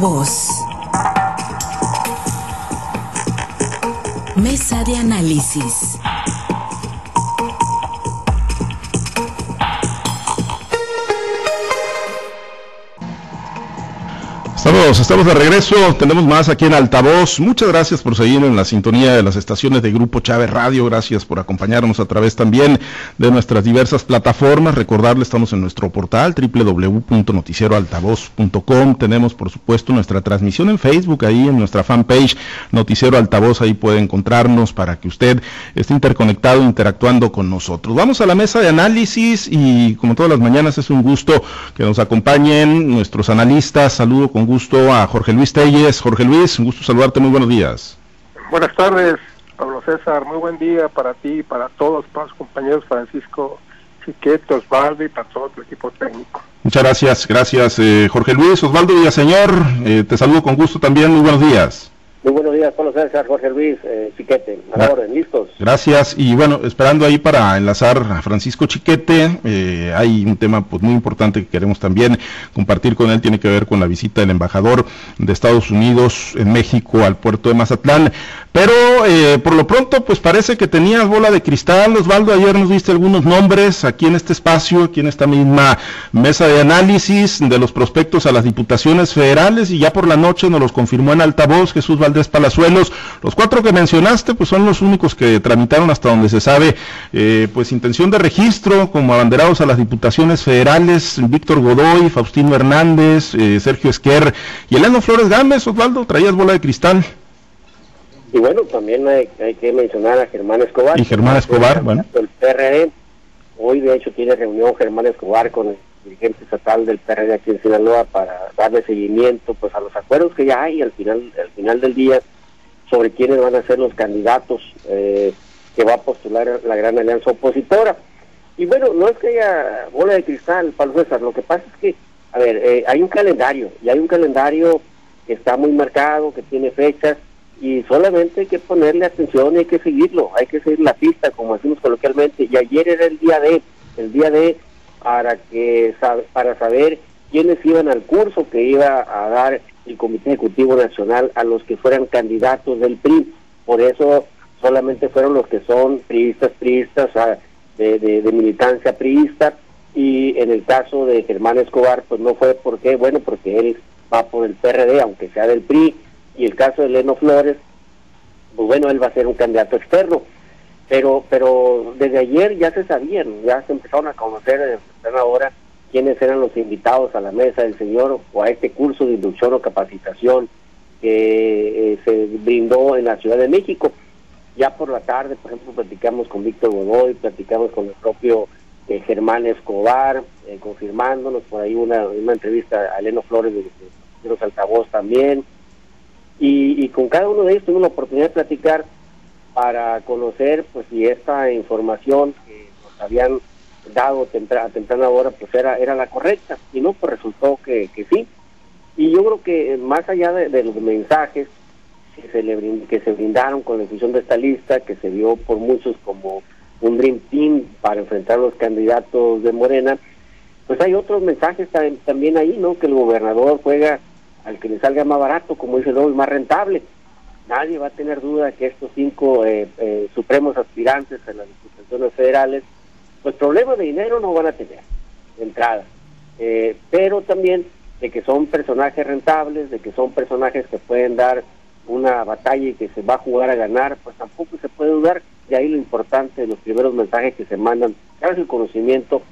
altavoz. Mesa de análisis. Estamos, de regreso, tenemos más aquí en Altavoz. Muchas gracias por seguir en la sintonía de las estaciones de Grupo Chávez Radio. Gracias por acompañarnos a través también de nuestras diversas plataformas. Recordarle, estamos en nuestro portal www.noticieroaltavoz.com. Tenemos, por supuesto, nuestra transmisión en Facebook, ahí en nuestra fanpage Noticiero Altavoz. Ahí puede encontrarnos para que usted esté interconectado, interactuando con nosotros. Vamos a la mesa de análisis y como todas las mañanas es un gusto que nos acompañen nuestros analistas. Saludo con gusto a Jorge Luis Telles. Jorge Luis, un gusto saludarte, muy buenos días. Buenas tardes, Pablo César, muy buen día para ti, para todos, para los compañeros Francisco Chiquete, Osvaldo y para todo tu equipo técnico. Muchas gracias, gracias eh, Jorge Luis, Osvaldo Villaseñor, eh, te saludo con gusto también, muy buenos días. Muy buenos días, Pablo César, Jorge Luis, eh, Chiquete, a orden, listos. Gracias, y bueno, esperando ahí para enlazar a Francisco Chiquete, eh, hay un tema pues muy importante que queremos también compartir con él, tiene que ver con la visita del embajador de Estados Unidos en México al puerto de Mazatlán, pero eh, por lo pronto pues parece que tenías bola de cristal, Osvaldo, ayer nos diste algunos nombres aquí en este espacio, aquí en esta misma mesa de análisis de los prospectos a las diputaciones federales y ya por la noche nos los confirmó en altavoz Jesús Valdés Palazuelos. Los cuatro que mencionaste, pues son los únicos que tramitaron hasta donde se sabe, eh, pues intención de registro como abanderados a las diputaciones federales, Víctor Godoy, Faustino Hernández, eh, Sergio Esquer y Eleno Flores Gámez. Osvaldo, traías bola de cristal. Y bueno, también hay, que mencionar a Germán Escobar. Y Germán Escobar, bueno. El PRD, hoy de hecho tiene reunión Germán Escobar con el dirigente estatal del PRD aquí en Sinaloa para darle seguimiento pues a los acuerdos que ya hay al final al final del día sobre quiénes van a ser los candidatos eh, que va a postular la gran alianza opositora. Y bueno no es que haya bola de cristal Pablo César lo que pasa es que a ver eh, hay un calendario y hay un calendario que está muy marcado que tiene fechas y solamente hay que ponerle atención y hay que seguirlo hay que seguir la pista como decimos coloquialmente y ayer era el día de el día de para que para saber quiénes iban al curso que iba a dar el Comité Ejecutivo Nacional a los que fueran candidatos del PRI. Por eso solamente fueron los que son priistas, priistas, de, de, militancia priista, y en el caso de Germán Escobar, pues no fue porque, bueno, porque él va por el PRD, aunque sea del PRI, y el caso de Leno Flores, pues bueno, él va a ser un candidato externo. Pero pero desde ayer ya se sabían, ya se empezaron a conocer en ahora quiénes eran los invitados a la mesa del señor o a este curso de inducción o capacitación que eh, se brindó en la Ciudad de México. Ya por la tarde, por ejemplo, platicamos con Víctor Godoy, platicamos con el propio eh, Germán Escobar, eh, confirmándonos por ahí una, una entrevista a Eleno Flores de, de los altavoz también. Y, y con cada uno de ellos tuvimos la oportunidad de platicar para conocer pues si esta información que nos habían dado a temprana hora pues era, era la correcta. Y no pues resultó que, que sí. Y yo creo que más allá de, los mensajes que se le que se brindaron con la inclusión de esta lista que se vio por muchos como un dream team para enfrentar a los candidatos de Morena pues hay otros mensajes también ahí no que el gobernador juega al que le salga más barato como dice luego más rentable. Nadie va a tener duda que estos cinco eh, eh, supremos aspirantes a las diputaciones federales, pues problemas de dinero no van a tener de entrada, eh, pero también de que son personajes rentables, de que son personajes que pueden dar una batalla y que se va a jugar a ganar, pues tampoco se puede dudar. De ahí lo importante de los primeros mensajes que se mandan, tras el conocimiento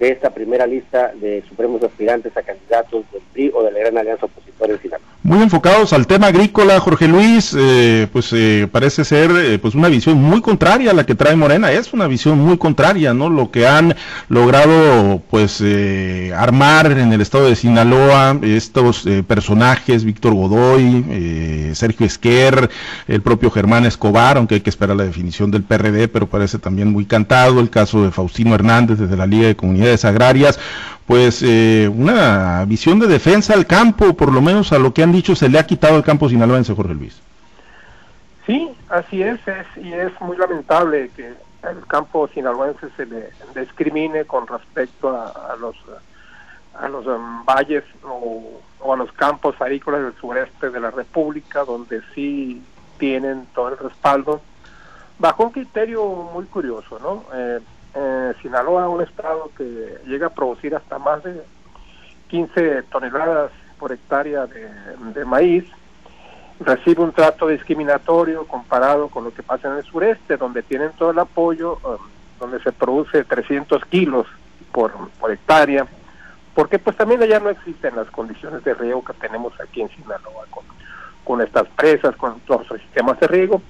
de esta primera lista de supremos aspirantes a candidatos del PRI o de la Gran Alianza Opositora en Sinaloa. Muy enfocados al tema agrícola, Jorge Luis, eh, pues eh, parece ser eh, pues una visión muy contraria a la que trae Morena, es una visión muy contraria, ¿no? Lo que han logrado pues armar en el estado de Sinaloa estos personajes, Víctor Godoy, Sergio Esquer, el propio Germán Escobar, aunque hay que esperar la definición del PRD, pero parece también muy cantado, el caso de Faustino Hernández desde la Liga de Comunidades Agrarias, pues eh, una visión de defensa al campo, por lo menos a lo que han dicho, se le ha quitado el campo sinaloense, Jorge Luis. Sí, así es, es y es muy lamentable que el campo sinaloense se le discrimine con respecto a, los a los um, valles o, a los campos agrícolas del sureste de la República, donde sí tienen todo el respaldo, bajo un criterio muy curioso, ¿no? Eh, eh, Sinaloa, un estado que llega a producir hasta más de 15 toneladas por hectárea de, maíz, recibe un trato discriminatorio comparado con lo que pasa en el sureste, donde tienen todo el apoyo, um, donde se produce 300 kilos por, por hectárea, porque pues también allá no existen las condiciones de riego que tenemos aquí en Sinaloa con, estas presas, con los sistemas de riego,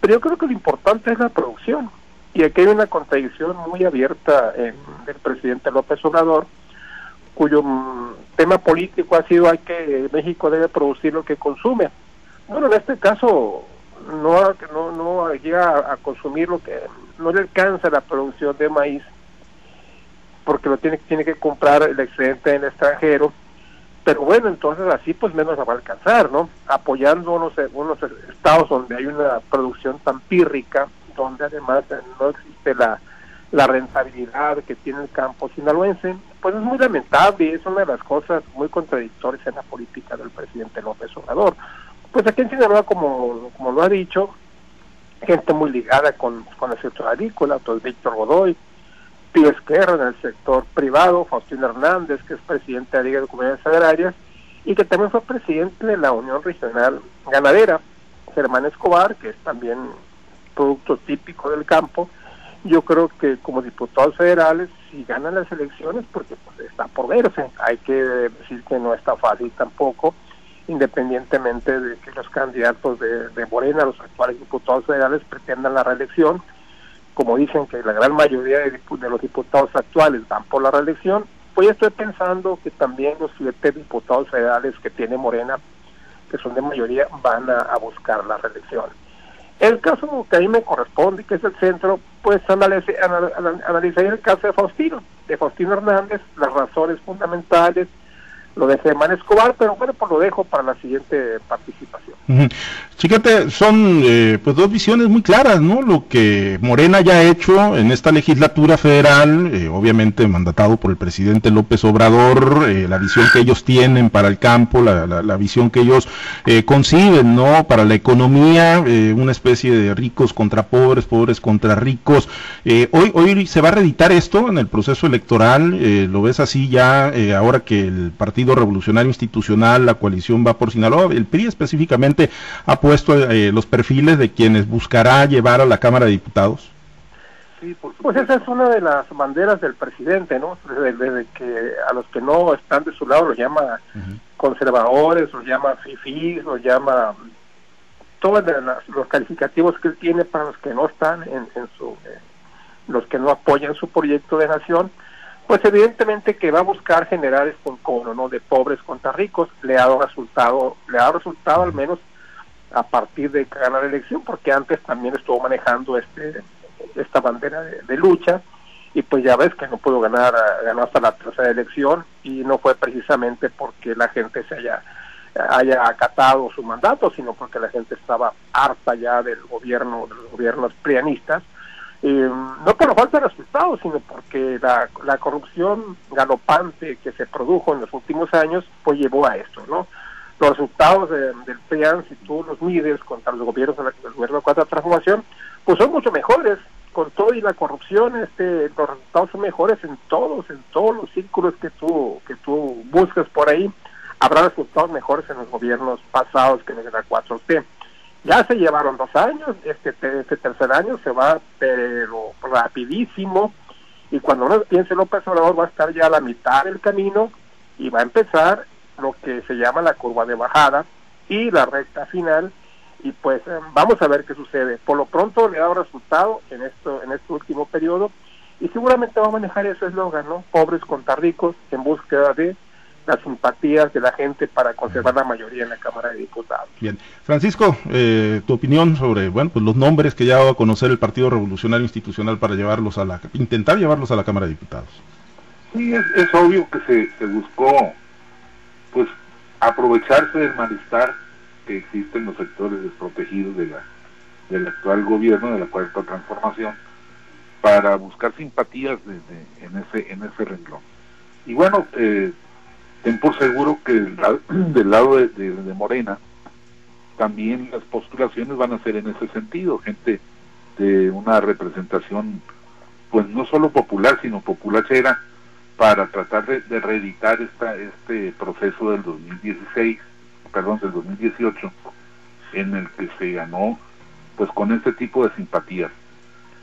pero yo creo que lo importante es la producción. Y aquí hay una contradicción muy abierta en, del presidente López Obrador, cuyo mm, tema político ha sido hay que México debe producir lo que consume. Bueno, en este caso no no, no llega a consumir lo que no le alcanza la producción de maíz porque lo tiene, tiene que comprar el excedente en el extranjero. Pero bueno, entonces así pues menos la va a alcanzar, ¿no? Apoyando unos, unos estados donde hay una producción tan pírrica, donde además no existe la, la rentabilidad que tiene el campo sinaloense, pues es muy lamentable es una de las cosas muy contradictorias en la política del presidente López Obrador. Pues aquí en Sinaloa, como, como lo ha dicho, gente muy ligada con, con el sector agrícola, pues Víctor Godoy, Pío Esquerra en el sector privado, Faustino Hernández, que es presidente de la Liga de Comunidades Agrarias, y que también fue presidente de la Unión Regional Ganadera, Germán Escobar, que es también producto típico del campo. Yo creo que como diputados federales, si ganan las elecciones, porque pues, está por verse, hay que decir que no está fácil tampoco, independientemente de que los candidatos de, de Morena, los actuales diputados federales, pretendan la reelección, como dicen que la gran mayoría de, los diputados actuales van por la reelección, pues estoy pensando que también los siete diputados federales que tiene Morena, que son de mayoría, van a, buscar la reelección. El caso que a mí me corresponde, que es el centro, pues analizar el caso de Faustino, de Faustino Hernández, las razones fundamentales, lo de Germán Escobar, pero bueno, pues lo dejo para la siguiente participación. Chiquete, son eh, pues dos visiones muy claras, ¿no? Lo que Morena ya ha hecho en esta legislatura federal, eh, obviamente mandatado por el presidente López Obrador, eh, la visión que ellos tienen para el campo, la, la, visión que ellos conciben, ¿no? Para la economía, una especie de ricos contra pobres, pobres contra ricos. hoy, hoy se va a reeditar esto en el proceso electoral, lo ves así ya, ahora que el Partido Revolucionario Institucional, la coalición va por Sinaloa, el PRI específicamente ha puesto eh, los perfiles de quienes buscará llevar a la Cámara de Diputados? Sí, pues esa es una de las banderas del presidente, ¿no? Desde, que a los que no están de su lado los llama conservadores, los llama fifís, los llama todos los calificativos que él tiene para los que no están en, su eh, los que no apoyan su proyecto de nación pues evidentemente que va a buscar generar este encono no de pobres contra ricos. Le ha dado resultado le ha dado resultado al menos a partir de ganar la elección, porque antes también estuvo manejando este esta bandera de, lucha. Y pues ya ves que no pudo ganar, ganó hasta la tercera elección y no fue precisamente porque la gente se haya haya acatado su mandato, sino porque la gente estaba harta ya del gobierno, de los gobiernos prianistas, no por la falta de resultados, sino porque la, la corrupción galopante que se produjo en los últimos años, pues llevó a esto, ¿no? los resultados del PRIAN, si tú los mides contra los gobiernos de la, el gobierno de transformación, pues son mucho mejores. Con todo y la corrupción, este, los resultados son mejores en todos, en todos los círculos que tú, que tú buscas por ahí. Habrá resultados mejores en los gobiernos pasados que en la 4T. Ya se llevaron dos años, este, este tercer año se va, pero rapidísimo. Y cuando uno piense López Obrador va a estar ya a la mitad del camino y va a empezar lo que se llama la curva de bajada y la recta final y pues eh, vamos a ver qué sucede. Por lo pronto le ha dado resultado en esto en este último periodo y seguramente va a manejar ese eslogan, ¿no? Pobres contra ricos en búsqueda de las simpatías de la gente para conservar la mayoría en la Cámara de Diputados. Bien, Francisco, eh, tu opinión sobre, bueno, pues los nombres que ya va a conocer el Partido Revolucionario Institucional para llevarlos a la, intentar llevarlos a la Cámara de Diputados. Sí, es, es obvio que se, se buscó pues aprovecharse del malestar que existe en los sectores desprotegidos de la, del actual gobierno, de la cuarta transformación, para buscar simpatías en ese en ese renglón. Y bueno, eh, ten por seguro que del lado, de, Morena también las postulaciones van a ser en ese sentido, gente de una representación pues no solo popular, sino populachera, para tratar de, reeditar esta, este proceso del 2016, perdón, del 2018, en el que se ganó pues con este tipo de simpatías.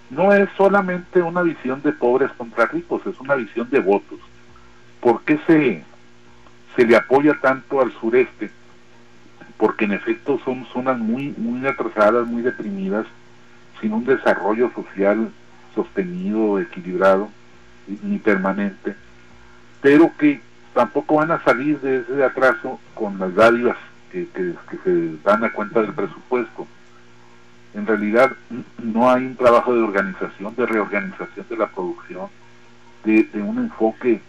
No es solamente una visión de pobres contra ricos, es una visión de votos. ¿Por qué se, se le apoya tanto al sureste? Porque en efecto son zonas muy, muy atrasadas, muy deprimidas, sin un desarrollo social sostenido, equilibrado ni permanente, pero que tampoco van a salir de ese atraso con las dádivas que, se dan a cuenta del presupuesto. En realidad no hay un trabajo de organización, de reorganización de la producción, de, un enfoque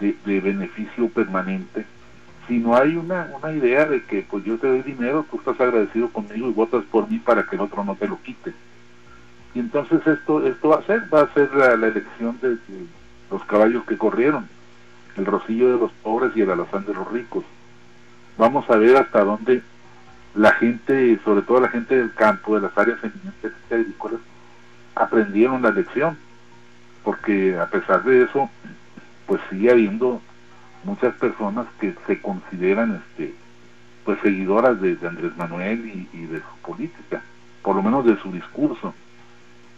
de, beneficio permanente, sino hay una, una idea de que pues yo te doy dinero, tú estás agradecido conmigo y votas por mí para que el otro no te lo quite. Y entonces esto, esto va a ser, va a ser la, elección de, los caballos que corrieron, el rocillo de los pobres y el alazán de los ricos. Vamos a ver hasta dónde la gente, sobre todo la gente del campo, de las áreas eminentes agrícolas, aprendieron la lección, porque a pesar de eso, pues sigue habiendo muchas personas que se consideran este pues seguidoras de, Andrés Manuel y, de su política, por lo menos de su discurso.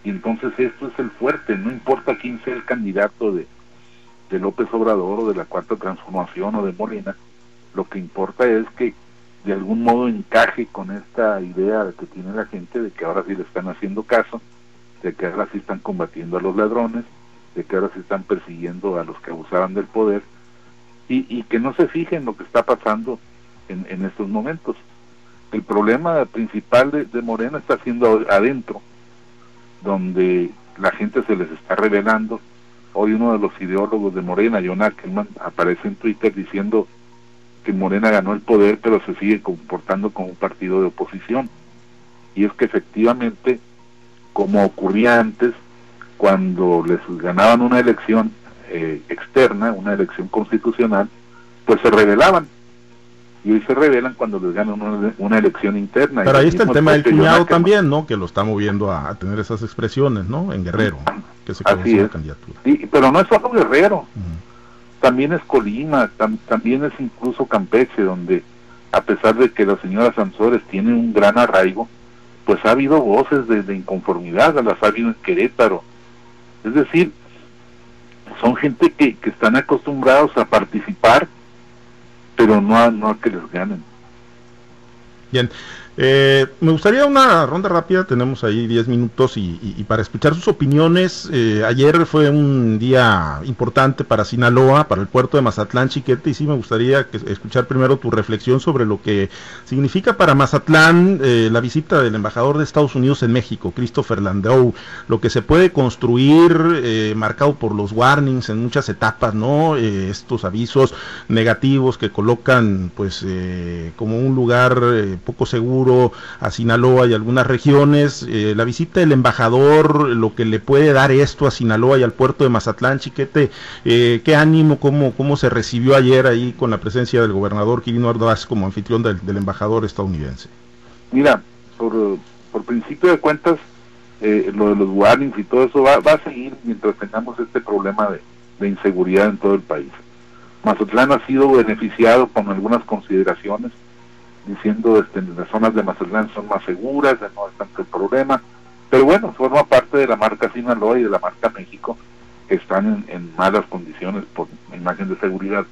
Y entonces esto es el fuerte, no importa quién sea el candidato de, de López Obrador o de la Cuarta Transformación o de Morena, lo que importa es que de algún modo encaje con esta idea que tiene la gente de que ahora sí le están haciendo caso, de que ahora sí están combatiendo a los ladrones, de que ahora sí están persiguiendo a los que abusaban del poder y, y que no se fijen lo que está pasando en, en estos momentos. El problema principal de, de Morena está siendo adentro, donde la gente se les está revelando. Hoy uno de los ideólogos de Morena, John Ackerman, aparece en Twitter diciendo que Morena ganó el poder, pero se sigue comportando como un partido de oposición. Y es que efectivamente, como ocurría antes, cuando les ganaban una elección eh, externa, una elección constitucional, pues se rebelaban y hoy se revelan cuando les ganan una, elección interna. Pero ahí está el tema del cuñado también, ¿no? Que lo está moviendo a, tener esas expresiones, ¿no? En Guerrero, que se Así es. candidatura. pero no es solo Guerrero, también es Colima, también es incluso Campeche, donde a pesar de que la señora Sansores tiene un gran arraigo, pues ha habido voces de, inconformidad, las ha habido en Querétaro. Es decir, son gente que, que están acostumbrados a participar pero no a, no a que les ganen. Bien, eh, me gustaría una ronda rápida, tenemos ahí 10 minutos y, para escuchar sus opiniones. Eh, ayer fue un día importante para Sinaloa, para el puerto de Mazatlán, Chiquete, y sí me gustaría escuchar primero tu reflexión sobre lo que significa para Mazatlán eh, la visita del embajador de Estados Unidos en México, Christopher Landau, lo que se puede construir marcado por los warnings en muchas etapas, ¿no? estos avisos negativos que colocan pues como un lugar poco seguro a Sinaloa y algunas regiones. Eh, la visita del embajador, lo que le puede dar esto a Sinaloa y al puerto de Mazatlán, Chiquete, eh, qué ánimo, cómo, cómo se recibió ayer ahí con la presencia del gobernador Quirino Ordaz como anfitrión del, embajador estadounidense. Mira, por, por principio de cuentas, eh, lo de los warnings y todo eso va, va a seguir mientras tengamos este problema de, de inseguridad en todo el país. Mazatlán ha sido beneficiado con algunas consideraciones diciendo este, las zonas de Mazatlán son más seguras, no es tanto el problema, pero bueno, forma parte de la marca Sinaloa y de la marca México, que están en, malas condiciones por imagen de seguridad.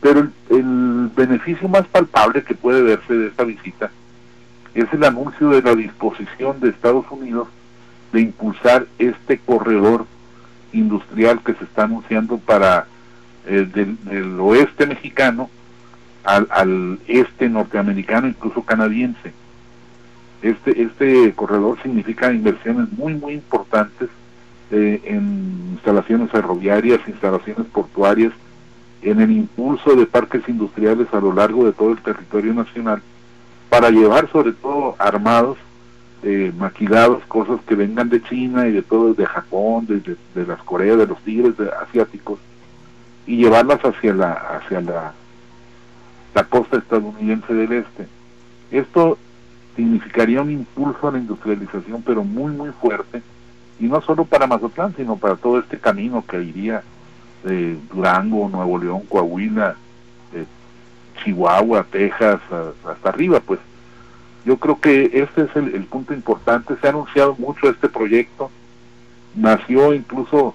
Pero el, beneficio más palpable que puede verse de esta visita es el anuncio de la disposición de Estados Unidos de impulsar este corredor industrial que se está anunciando para eh, del oeste mexicano al, este norteamericano, incluso canadiense. Este, este corredor significa inversiones muy, muy importantes eh, en instalaciones ferroviarias, instalaciones portuarias, en el impulso de parques industriales a lo largo de todo el territorio nacional, para llevar sobre todo armados, eh, maquilados, cosas que vengan de China y de todo, de Japón, de, de, las Coreas, de los tigres asiáticos, y llevarlas hacia la hacia la, la costa estadounidense del este. Esto significaría un impulso a la industrialización, pero muy, muy fuerte, y no solo para Mazatlán, sino para todo este camino que iría de Durango, Nuevo León, Coahuila, Chihuahua, Texas, hasta arriba, pues. Yo creo que este es el, punto importante. Se ha anunciado mucho este proyecto. Nació incluso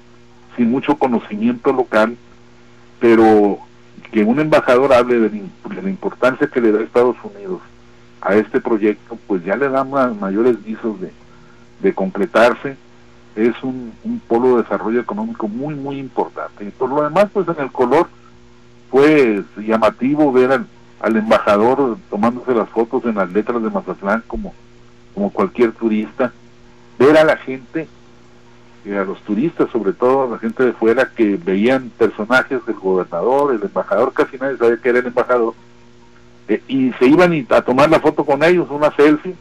sin mucho conocimiento local, pero que un embajador hable de, la importancia que le da Estados Unidos a este proyecto, pues ya le da mayores visos de, de concretarse. Es un, un, polo de desarrollo económico muy, muy importante. Y por lo demás, pues en el color fue llamativo ver al, al embajador tomándose las fotos en las letras de Mazatlán como, como cualquier turista, ver a la gente, a los turistas, sobre todo a la gente de fuera, que veían personajes del gobernador, el embajador, casi nadie sabía que era el embajador, eh, y se iban a tomar la foto con ellos, una selfie,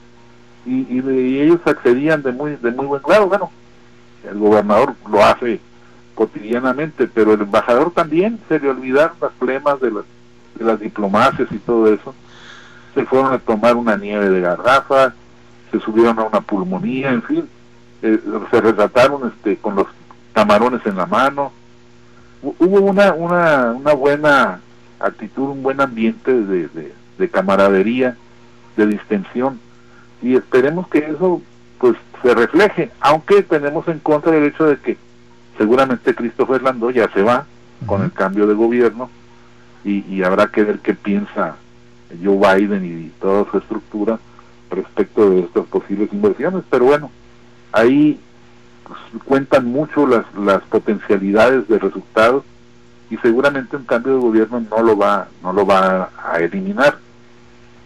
y, y, ellos accedían de muy, de muy buen grado. Bueno, el gobernador lo hace cotidianamente, pero el embajador también se le olvidaron las problemas de las de las diplomacias y todo eso, se fueron a tomar una nieve de garrafa, se subieron a una pulmonía, en fin, eh, se retrataron este, con los camarones en la mano. Hubo una, una, una buena actitud, un buen ambiente de, de, camaradería, de distensión, y esperemos que eso pues se refleje, aunque tenemos en contra el hecho de que seguramente Christopher Landó ya se va con el cambio de gobierno, y, habrá que ver qué piensa Joe Biden y toda su estructura respecto de estas posibles inversiones. Pero bueno, ahí pues, cuentan mucho las, las potencialidades de resultados y seguramente un cambio de gobierno no lo va no lo va a eliminar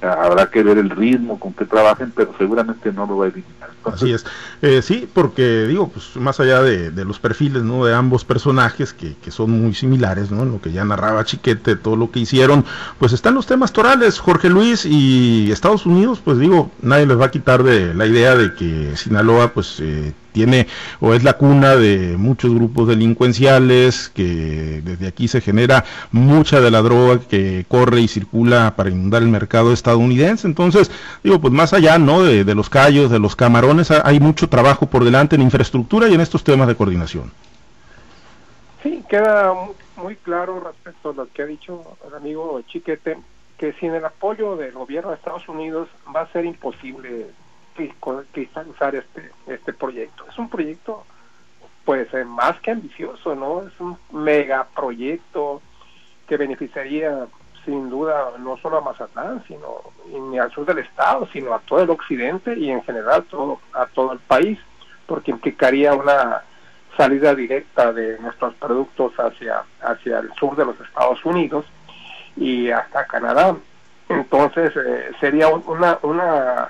habrá que ver el ritmo con que trabajen, pero seguramente no lo va a eliminar. Así es. Eh, sí, porque digo, pues más allá de, los perfiles ¿no? de ambos personajes, que, que, son muy similares, ¿no? lo que ya narraba Chiquete, todo lo que hicieron, pues están los temas torales, Jorge Luis y Estados Unidos, pues digo, nadie les va a quitar de la idea de que Sinaloa, pues... Eh, tiene o es la cuna de muchos grupos delincuenciales, que desde aquí se genera mucha de la droga que corre y circula para inundar el mercado estadounidense. Entonces, digo, pues más allá, ¿no? De, los callos, de los camarones, hay mucho trabajo por delante en infraestructura y en estos temas de coordinación. Sí, queda muy claro respecto a lo que ha dicho el amigo Chiquete, que sin el apoyo del gobierno de Estados Unidos va a ser imposible cristalizar este, este proyecto. Es un proyecto pues eh, más que ambicioso, ¿no? Es un megaproyecto que beneficiaría sin duda no solo a Mazatlán, sino ni al sur del estado, sino a todo el occidente y en general todo, a todo el país, porque implicaría una salida directa de nuestros productos hacia, hacia el sur de los Estados Unidos y hasta Canadá. Entonces eh, sería una, una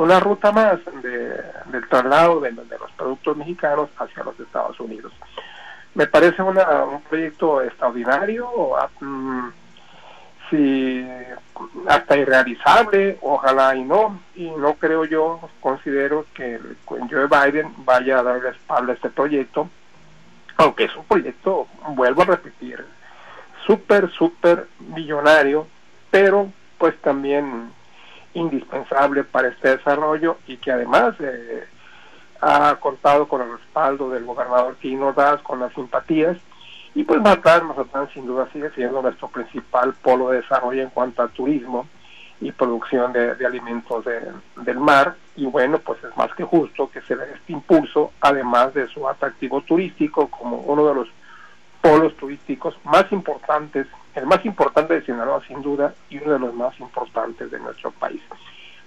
una ruta más de, del traslado de, los productos mexicanos hacia los Estados Unidos. Me parece un proyecto extraordinario, mm, si, hasta irrealizable, ojalá y no, y no creo yo, considero que Joe Biden vaya a darle espalda a este proyecto, aunque es un proyecto, vuelvo a repetir, súper, súper millonario, pero pues también indispensable para este desarrollo y que además eh, ha contado con el respaldo del gobernador Quino Das, con las simpatías, y pues Mazatlán, Mazatlán sin duda sigue siendo nuestro principal polo de desarrollo en cuanto al turismo y producción de, alimentos del mar, y bueno, pues es más que justo que se dé este impulso, además de su atractivo turístico como uno de los polos turísticos más importantes el más importante de Sinaloa sin duda y uno de los más importantes de nuestro país.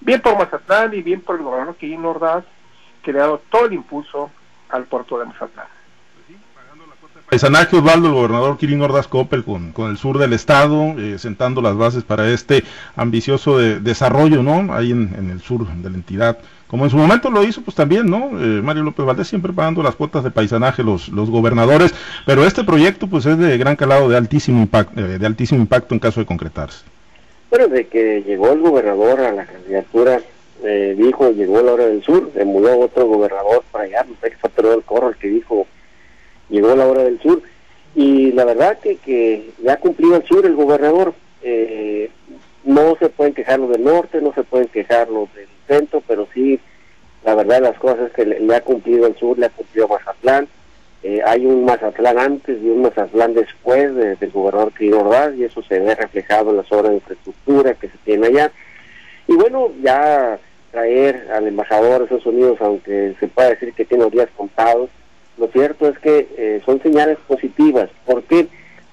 Bien por Mazatlán y bien por el gobernador Quirino Ordaz, que le ha dado todo el impulso al puerto de Mazatlán. Paisanaje Osvaldo, el gobernador Quirino Ordaz Coppel con, con el sur del estado, eh, sentando las bases para este ambicioso desarrollo, ¿no? Ahí en, en el sur de la entidad como en su momento lo hizo pues también, ¿no? Eh, Mario López Valdés siempre pagando las cuotas de paisanaje los, los gobernadores, pero este proyecto pues es de gran calado, de altísimo impacto, eh, de altísimo impacto en caso de concretarse. Bueno, de que llegó el gobernador a la candidatura, eh, dijo, llegó la hora del sur, emuló otro gobernador para allá, no sé qué fue el Corro el que dijo, llegó la hora del sur, Y la verdad que, que ya ha cumplido el sur el gobernador. Eh, no se pueden quejar los del norte, no se pueden quejar los del pero sí, la verdad las cosas que le, ha cumplido el sur, le ha cumplido Mazatlán. Eh, hay un Mazatlán antes y un Mazatlán después del gobernador Quirino Ordaz y eso se ve reflejado en las obras de infraestructura que se tienen allá. Y bueno, ya traer al embajador de Estados Unidos, aunque se pueda decir que tiene los días contados, lo cierto es que eh, son señales positivas. ¿Por qué?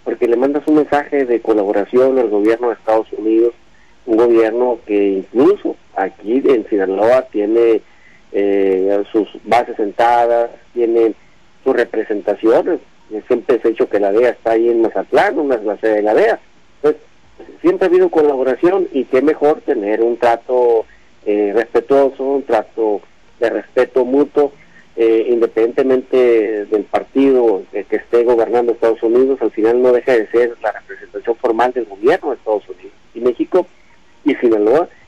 Porque le mandas un mensaje de colaboración al gobierno de Estados Unidos, un gobierno que incluso aquí Sinaloa tiene eh, sus bases sentadas, tiene sus representaciones. Siempre se ha dicho que la DEA está ahí en Mazatlán, una es la sede de la DEA. Entonces, siempre ha habido colaboración y qué mejor tener un trato eh, respetuoso, un trato de respeto mutuo, eh, independientemente del partido que esté gobernando Estados Unidos, al final no deja de ser la representación formal del gobierno de Estados Unidos. Y México y Sinaloa pues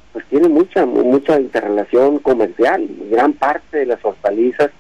tiene mucha mucha interrelación comercial, gran parte de las hortalizas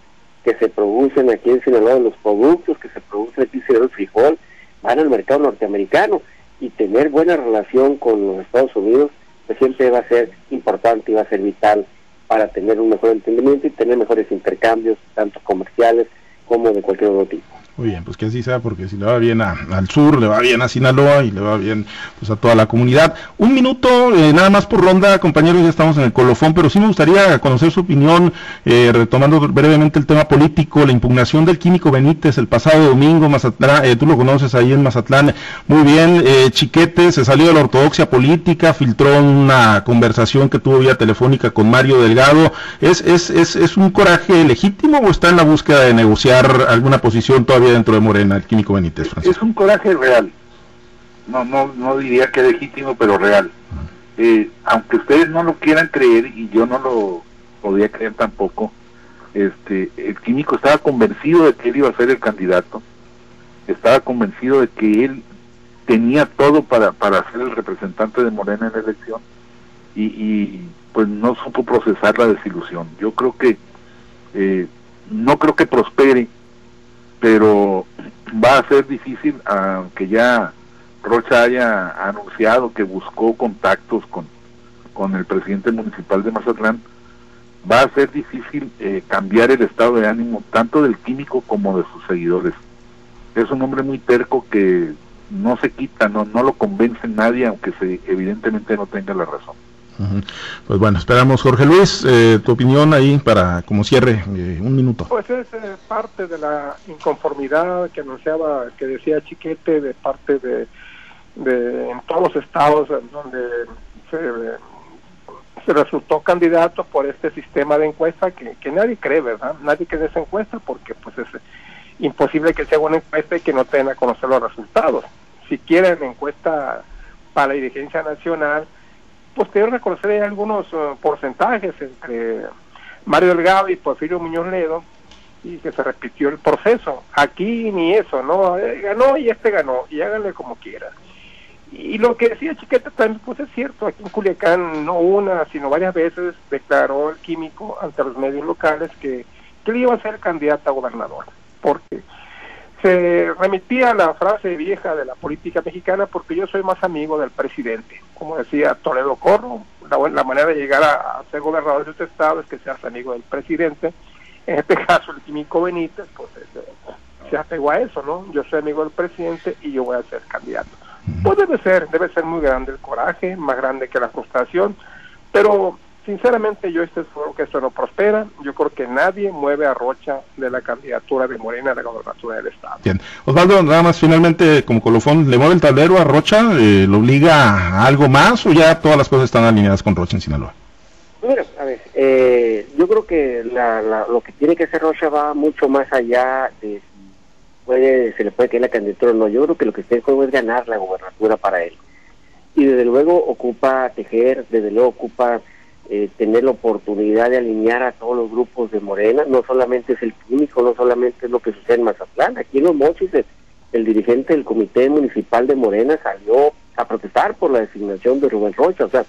que se producen aquí en Sinaloa, los productos que se producen aquí en el frijol, van al mercado norteamericano y tener buena relación con los Estados Unidos pues siempre va a ser importante y va a ser vital para tener un mejor entendimiento y tener mejores intercambios, tanto comerciales como de cualquier otro tipo. Muy bien, pues que así sea, porque si le va bien al sur, le va bien a Sinaloa y le va bien pues a toda la comunidad. Un minuto, eh, nada más por ronda, compañeros, ya estamos en el colofón, pero sí me gustaría conocer su opinión, eh, retomando brevemente el tema político, la impugnación del químico Benítez el pasado domingo, Mazatlán, eh, tú lo conoces ahí en Mazatlán, muy bien, Chiquete se salió de la ortodoxia política, filtró una conversación que tuvo vía telefónica con Mario Delgado, ¿es, es, es, es un coraje legítimo o está en la búsqueda de negociar alguna posición todavía dentro de Morena, el químico Benítez, Es un coraje real. No, no, no diría que legítimo, pero real. Eh, aunque ustedes no lo quieran creer, y yo no lo podía creer tampoco, este, el químico estaba convencido de que él iba a ser el candidato, estaba convencido de que él tenía todo para, para ser el representante de Morena en la elección, y, y pues no supo procesar la desilusión. Yo creo que eh, no creo que prospere pero va a ser difícil, aunque ya Rocha haya anunciado que buscó contactos con, con el presidente municipal de Mazatlán, va a ser difícil eh, cambiar el estado de ánimo tanto del químico como de sus seguidores. Es un hombre muy terco que no se quita, no, no lo convence nadie, aunque se, evidentemente no tenga la razón. Pues bueno, esperamos, Jorge Luis, eh, tu opinión ahí para como cierre, eh, un minuto. Pues es eh, parte de la inconformidad que anunciaba, que decía Chiquete, de parte de, en todos los estados donde se, resultó candidato por este sistema de encuesta que, nadie cree, ¿verdad? Nadie cree esa encuesta porque pues es imposible que sea una encuesta y que no tenga a conocer los resultados. Si quieren encuesta para la dirigencia nacional, posterior reconocer algunos eh, porcentajes entre Mario Delgado y Porfirio Muñoz Ledo y que se repitió el proceso. Aquí ni eso, ¿no? Eh, ganó y este ganó, y háganle como quiera. Y lo que decía Chiqueta también, pues es cierto, aquí en Culiacán no una, sino varias veces declaró el químico ante los medios locales que, que iba a ser candidato a gobernador, porque se remitía a la frase vieja de la política mexicana porque yo soy más amigo del presidente. Como decía Toledo Corro, la, manera de llegar a, ser gobernador de este estado es que seas amigo del presidente. En este caso, el químico Benítez, pues se apegó a eso, ¿no? Yo soy amigo del presidente y yo voy a ser candidato. Pues debe ser, debe ser muy grande el coraje, más grande que la frustración, pero Sinceramente yo estoy seguro que esto no prospera. Yo creo que nadie mueve a Rocha de la candidatura de Morena a la gobernatura del Estado. Bien. Osvaldo, nada más finalmente como colofón, ¿le mueve el tablero a Rocha? Eh, ¿Lo obliga a algo más o ya todas las cosas están alineadas con Rocha en Sinaloa? Mira, a ver, eh, yo creo que lo que tiene que hacer Rocha va mucho más allá de si puede, se le puede caer la candidatura o no. Yo creo que lo que está en juego es ganar la gobernatura para él. Y desde luego ocupa tejer, desde luego ocupa eh, tener la oportunidad de alinear a todos los grupos de Morena, no solamente es el químico, no solamente es lo que sucede en Mazatlán, aquí en Los Mochis el, dirigente del comité municipal de Morena salió a protestar por la designación de Rubén Rocha, o sea,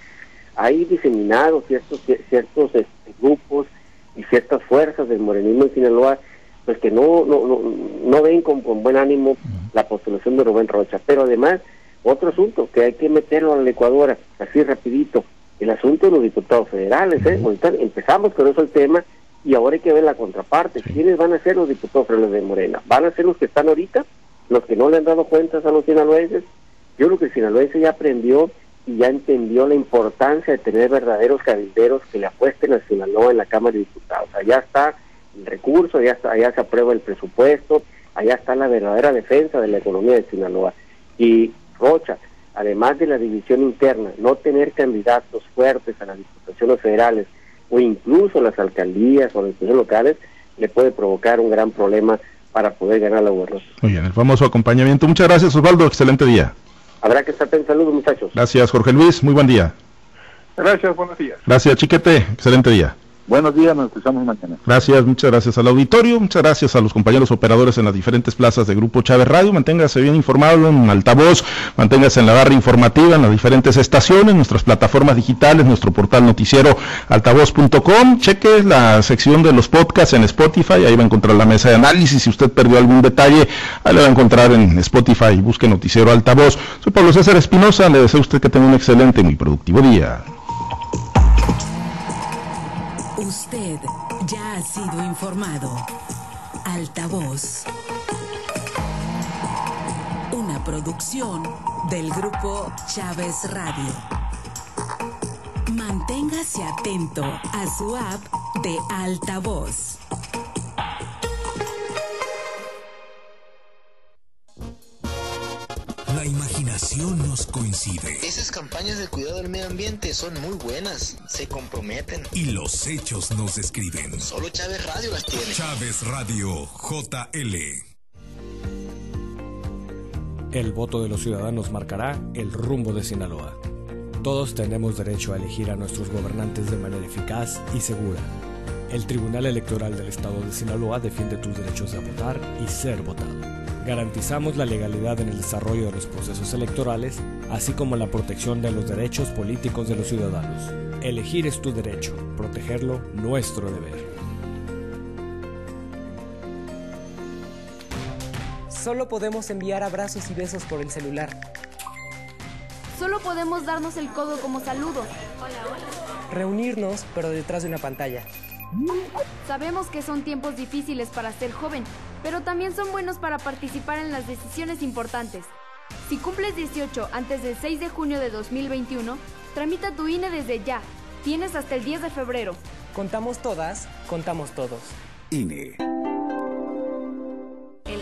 hay diseminados ciertos, ciertos este, grupos y ciertas fuerzas del morenismo en Sinaloa pues que no no, no, no ven con, con buen ánimo la postulación de Rubén Rocha. Pero además, otro asunto que hay que meterlo a la licuadora, así rapidito, el asunto de los diputados federales. ¿eh? Ahorita empezamos con eso el tema y ahora hay que ver la contraparte. ¿Quiénes van a ser los diputados federales de Morena? ¿Van a ser los que están ahorita? ¿Los que no le han dado cuentas a los sinaloenses? Yo creo que el sinaloense ya aprendió y ya entendió la importancia de tener verdaderos cabilderos que le apuesten al Sinaloa en la Cámara de Diputados. Allá está el recurso, allá, está, allá se aprueba el presupuesto, allá está la verdadera defensa de la economía de Sinaloa. Y Rocha, además de la división interna, no tener candidatos fuertes a las diputaciones federales o incluso las alcaldías o las instituciones locales, le puede provocar un gran problema para poder ganar la gobernación. Muy bien, el famoso acompañamiento. Muchas gracias, Osvaldo. Excelente día. Habrá que estar en saludos, muchachos. Gracias, Jorge Luis. Muy buen día. Gracias, buenos días. Gracias, Chiquete. Excelente día. Buenos días, nos escuchamos mañana. Gracias, muchas gracias al auditorio, muchas gracias a los compañeros operadores en las diferentes plazas de Grupo Chávez Radio. Manténgase bien informado en altavoz, manténgase en la barra informativa en las diferentes estaciones, nuestras plataformas digitales, nuestro portal noticiero altavoz.com. Cheque la sección de los podcasts en Spotify, ahí va a encontrar la mesa de análisis. Si usted perdió algún detalle, ahí lo va a encontrar en Spotify. Busque Noticiero Altavoz. Soy Pablo César Espinosa, le deseo a usted que tenga un excelente y muy productivo día. Sido informado. Altavoz. Una producción del grupo Chávez Radio. Manténgase atento a su app de Altavoz. La imaginación nos coincide Esas campañas de cuidado del medio ambiente son muy buenas, se comprometen. y los hechos nos describen. Solo Chávez Radio las tiene. Chávez Radio JL. El voto de los ciudadanos marcará el rumbo de Sinaloa. Todos tenemos derecho a elegir a nuestros gobernantes de manera eficaz y segura. El Tribunal Electoral del Estado de Sinaloa defiende tus derechos de votar y ser votado. Garantizamos la legalidad en el desarrollo de los procesos electorales, así como la protección de los derechos políticos de los ciudadanos. Elegir es tu derecho, protegerlo nuestro deber. Solo podemos enviar abrazos y besos por el celular. Solo podemos darnos el codo como saludo. Reunirnos, pero detrás de una pantalla. Sabemos que son tiempos difíciles para ser joven, pero también son buenos para participar en las decisiones importantes. Si cumples 18 antes del 6 de junio de 2021, tramita tu INE desde ya. Tienes hasta el 10 de febrero. Contamos todas, contamos todos. INE.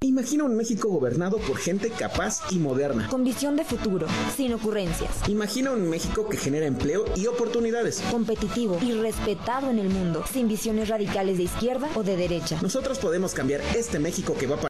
Imagina un México gobernado por gente capaz y moderna. Con visión de futuro, sin ocurrencias. Imagina un México que genera empleo y oportunidades. Competitivo y respetado en el mundo, sin visiones radicales de izquierda o de derecha. Nosotros podemos cambiar este México que va para